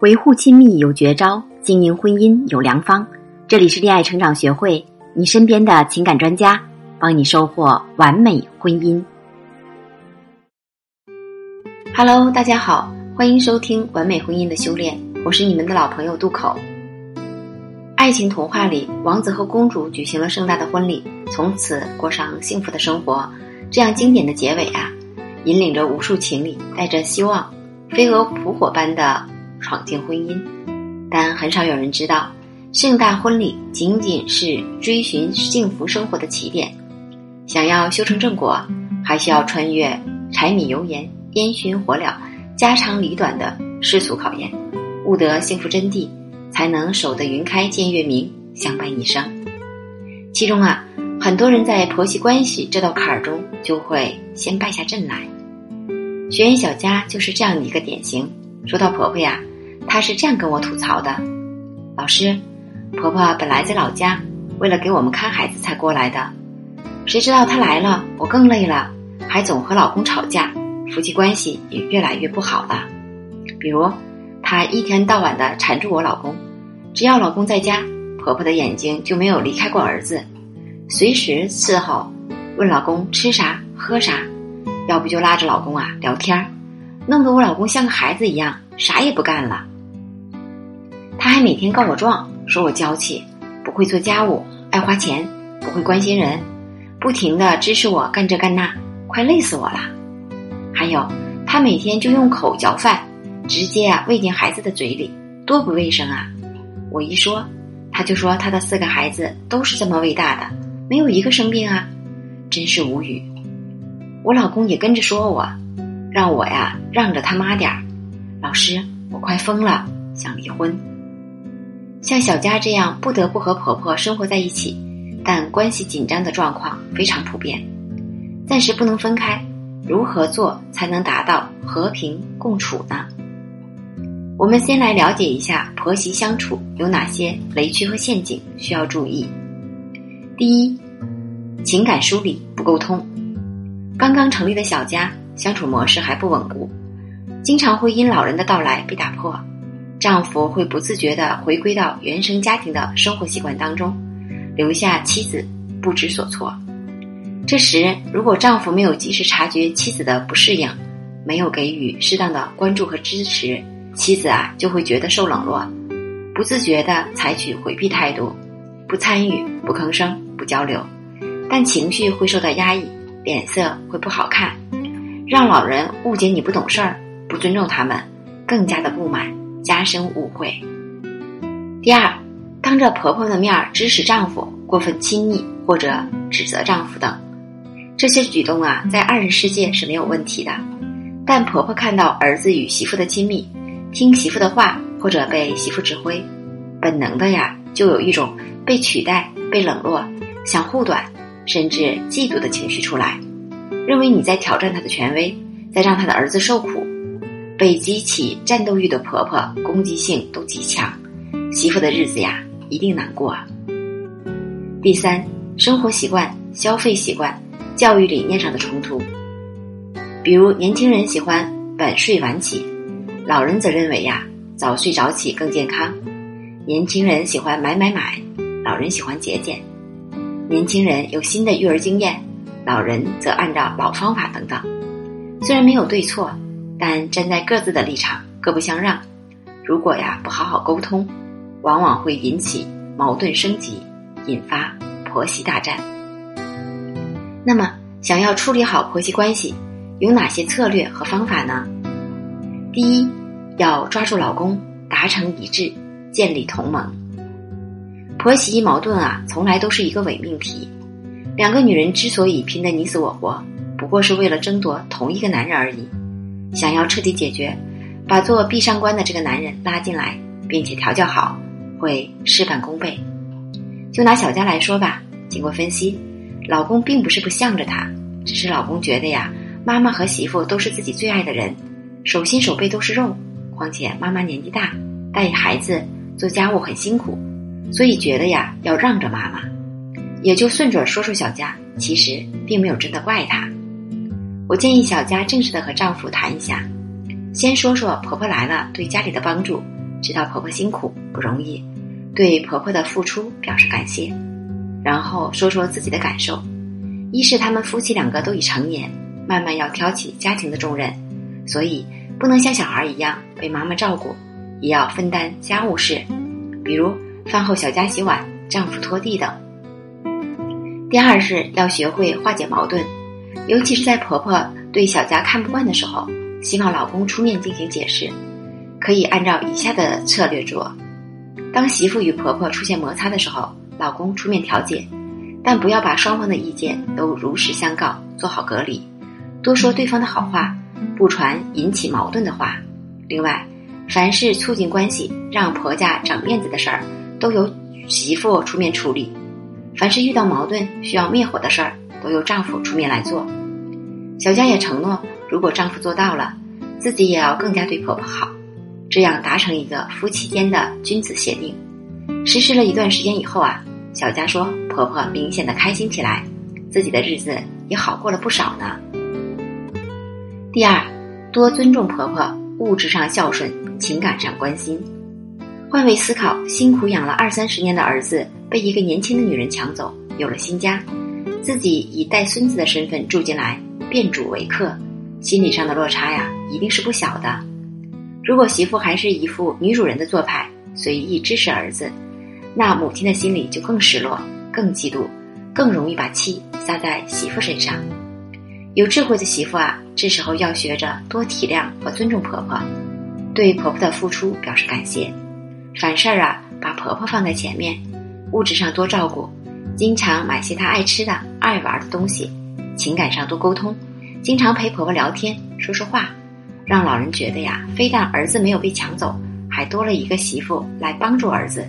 维护亲密有绝招，经营婚姻有良方。这里是恋爱成长学会，你身边的情感专家，帮你收获完美婚姻。Hello，大家好，欢迎收听完美婚姻的修炼，我是你们的老朋友渡口。爱情童话里，王子和公主举行了盛大的婚礼，从此过上幸福的生活。这样经典的结尾啊，引领着无数情侣带着希望，飞蛾扑火般的。闯进婚姻，但很少有人知道，盛大婚礼仅仅是追寻幸福生活的起点。想要修成正果，还需要穿越柴米油盐、烟熏火燎、家长里短的世俗考验，悟得幸福真谛，才能守得云开见月明，相伴一生。其中啊，很多人在婆媳关系这道坎儿中，就会先败下阵来。学员小佳就是这样的一个典型。说到婆婆呀。她是这样跟我吐槽的：“老师，婆婆本来在老家，为了给我们看孩子才过来的。谁知道她来了，我更累了，还总和老公吵架，夫妻关系也越来越不好了。比如，她一天到晚的缠住我老公，只要老公在家，婆婆的眼睛就没有离开过儿子，随时伺候，问老公吃啥喝啥，要不就拉着老公啊聊天弄得我老公像个孩子一样，啥也不干了。”他还每天告我状，说我娇气，不会做家务，爱花钱，不会关心人，不停的支持我干这干那，快累死我了。还有，他每天就用口嚼饭，直接啊喂进孩子的嘴里，多不卫生啊！我一说，他就说他的四个孩子都是这么喂大的，没有一个生病啊，真是无语。我老公也跟着说我，让我呀让着他妈点儿。老师，我快疯了，想离婚。像小佳这样不得不和婆婆生活在一起，但关系紧张的状况非常普遍，暂时不能分开，如何做才能达到和平共处呢？我们先来了解一下婆媳相处有哪些雷区和陷阱需要注意。第一，情感梳理不沟通，刚刚成立的小家相处模式还不稳固，经常会因老人的到来被打破。丈夫会不自觉地回归到原生家庭的生活习惯当中，留下妻子不知所措。这时，如果丈夫没有及时察觉妻子的不适应，没有给予适当的关注和支持，妻子啊就会觉得受冷落，不自觉地采取回避态度，不参与、不吭声、不交流，但情绪会受到压抑，脸色会不好看，让老人误解你不懂事儿，不尊重他们，更加的不满。加深误会。第二，当着婆婆的面指使丈夫过分亲昵或者指责丈夫等，这些举动啊，在二人世界是没有问题的。但婆婆看到儿子与媳妇的亲密，听媳妇的话或者被媳妇指挥，本能的呀，就有一种被取代、被冷落、想护短，甚至嫉妒的情绪出来，认为你在挑战她的权威，在让她的儿子受苦。被激起战斗欲的婆婆，攻击性都极强，媳妇的日子呀一定难过。第三，生活习惯、消费习惯、教育理念上的冲突，比如年轻人喜欢晚睡晚起，老人则认为呀早睡早起更健康；年轻人喜欢买买买，老人喜欢节俭；年轻人有新的育儿经验，老人则按照老方法等等。虽然没有对错。但站在各自的立场，各不相让。如果呀不好好沟通，往往会引起矛盾升级，引发婆媳大战。那么，想要处理好婆媳关系，有哪些策略和方法呢？第一，要抓住老公，达成一致，建立同盟。婆媳矛盾啊，从来都是一个伪命题。两个女人之所以拼得你死我活，不过是为了争夺同一个男人而已。想要彻底解决，把做闭上关的这个男人拉进来，并且调教好，会事半功倍。就拿小佳来说吧，经过分析，老公并不是不向着她，只是老公觉得呀，妈妈和媳妇都是自己最爱的人，手心手背都是肉，况且妈妈年纪大，带孩子做家务很辛苦，所以觉得呀，要让着妈妈，也就顺嘴说说小佳，其实并没有真的怪她。我建议小佳正式的和丈夫谈一下，先说说婆婆来了对家里的帮助，知道婆婆辛苦不容易，对婆婆的付出表示感谢，然后说说自己的感受。一是他们夫妻两个都已成年，慢慢要挑起家庭的重任，所以不能像小孩一样被妈妈照顾，也要分担家务事，比如饭后小家洗碗、丈夫拖地等。第二是要学会化解矛盾，尤其是在婆婆对小家看不惯的时候，希望老公出面进行解释。可以按照以下的策略做：当媳妇与婆婆出现摩擦的时候，老公出面调解，但不要把双方的意见都如实相告，做好隔离，多说对方的好话，不传引起矛盾的话。另外，凡是促进关系、让婆家长面子的事儿，都由媳妇出面处理。凡是遇到矛盾需要灭火的事儿，都由丈夫出面来做。小佳也承诺，如果丈夫做到了，自己也要更加对婆婆好，这样达成一个夫妻间的君子协定。实施了一段时间以后啊，小佳说婆婆明显的开心起来，自己的日子也好过了不少呢。第二，多尊重婆婆，物质上孝顺，情感上关心。换位思考，辛苦养了二三十年的儿子。被一个年轻的女人抢走，有了新家，自己以带孙子的身份住进来，变主为客，心理上的落差呀，一定是不小的。如果媳妇还是一副女主人的做派，随意支持儿子，那母亲的心里就更失落、更嫉妒，更容易把气撒在媳妇身上。有智慧的媳妇啊，这时候要学着多体谅和尊重婆婆，对婆婆的付出表示感谢，凡事啊，把婆婆放在前面。物质上多照顾，经常买些她爱吃的、爱玩的东西；情感上多沟通，经常陪婆婆聊天、说说话，让老人觉得呀，非但儿子没有被抢走，还多了一个媳妇来帮助儿子，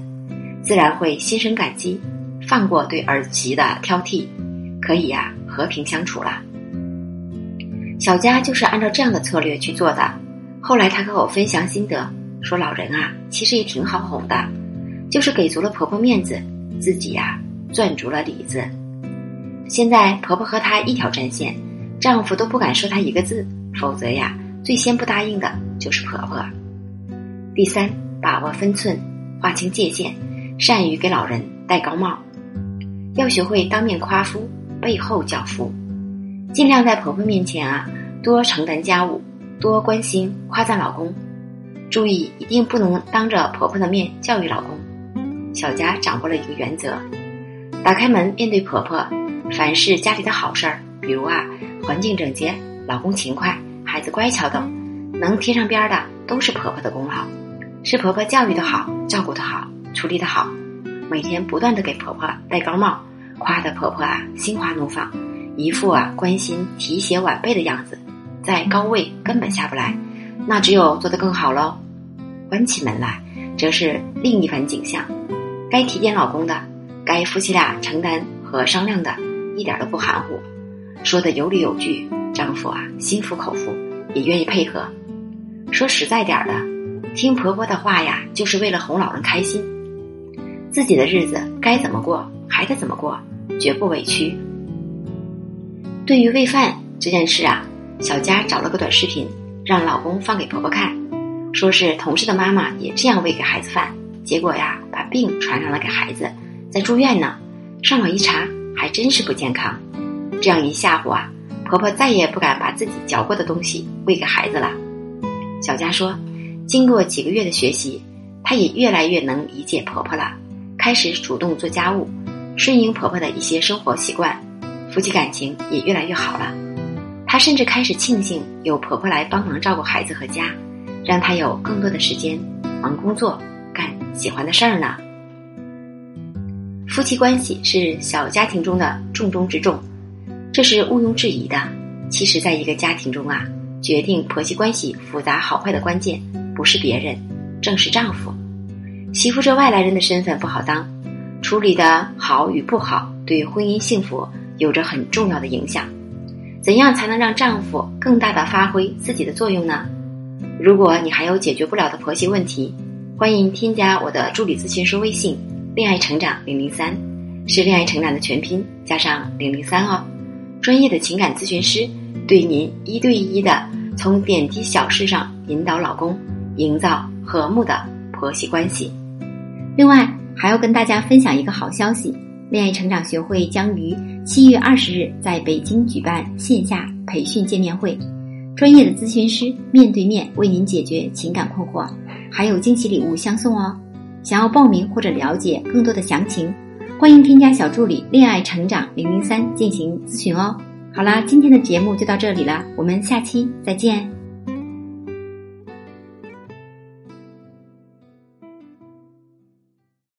自然会心生感激，放过对儿媳的挑剔，可以呀和平相处了。小佳就是按照这样的策略去做的。后来她和我分享心得，说老人啊，其实也挺好哄的，就是给足了婆婆面子。自己呀，攥足了里子。现在婆婆和她一条战线，丈夫都不敢说她一个字，否则呀，最先不答应的就是婆婆。第三，把握分寸，划清界限，善于给老人戴高帽，要学会当面夸夫，背后叫夫，尽量在婆婆面前啊，多承担家务，多关心夸赞老公，注意一定不能当着婆婆的面教育老公。小佳掌握了一个原则：打开门面对婆婆，凡是家里的好事儿，比如啊环境整洁、老公勤快、孩子乖巧等，能贴上边的都是婆婆的功劳，是婆婆教育的好、照顾的好、处理的好。每天不断的给婆婆戴高帽，夸的婆婆啊心花怒放，一副啊关心提携晚辈的样子，在高位根本下不来，那只有做得更好喽。关起门来，则是另一番景象。该提点老公的，该夫妻俩承担和商量的，一点都不含糊，说的有理有据，丈夫啊心服口服，也愿意配合。说实在点的，听婆婆的话呀，就是为了哄老人开心，自己的日子该怎么过还得怎么过，绝不委屈。对于喂饭这件事啊，小佳找了个短视频，让老公放给婆婆看，说是同事的妈妈也这样喂给孩子饭。结果呀，把病传染了给孩子，在住院呢。上网一查，还真是不健康。这样一吓唬啊，婆婆再也不敢把自己嚼过的东西喂给孩子了。小佳说，经过几个月的学习，她也越来越能理解婆婆了，开始主动做家务，顺应婆婆的一些生活习惯，夫妻感情也越来越好了。她甚至开始庆幸有婆婆来帮忙照顾孩子和家，让她有更多的时间忙工作。干喜欢的事儿呢？夫妻关系是小家庭中的重中之重，这是毋庸置疑的。其实，在一个家庭中啊，决定婆媳关系复杂好坏的关键，不是别人，正是丈夫。媳妇这外来人的身份不好当，处理的好与不好，对婚姻幸福有着很重要的影响。怎样才能让丈夫更大的发挥自己的作用呢？如果你还有解决不了的婆媳问题，欢迎添加我的助理咨询师微信“恋爱成长零零三”，是恋爱成长的全拼加上零零三哦。专业的情感咨询师对您一对一的从点滴小事上引导老公，营造和睦的婆媳关系。另外，还要跟大家分享一个好消息：恋爱成长学会将于七月二十日在北京举办线下培训见面会，专业的咨询师面对面为您解决情感困惑，还有惊喜礼物相送哦。想要报名或者了解更多的详情，欢迎添加小助理“恋爱成长零零三”进行咨询哦。好啦，今天的节目就到这里了，我们下期再见。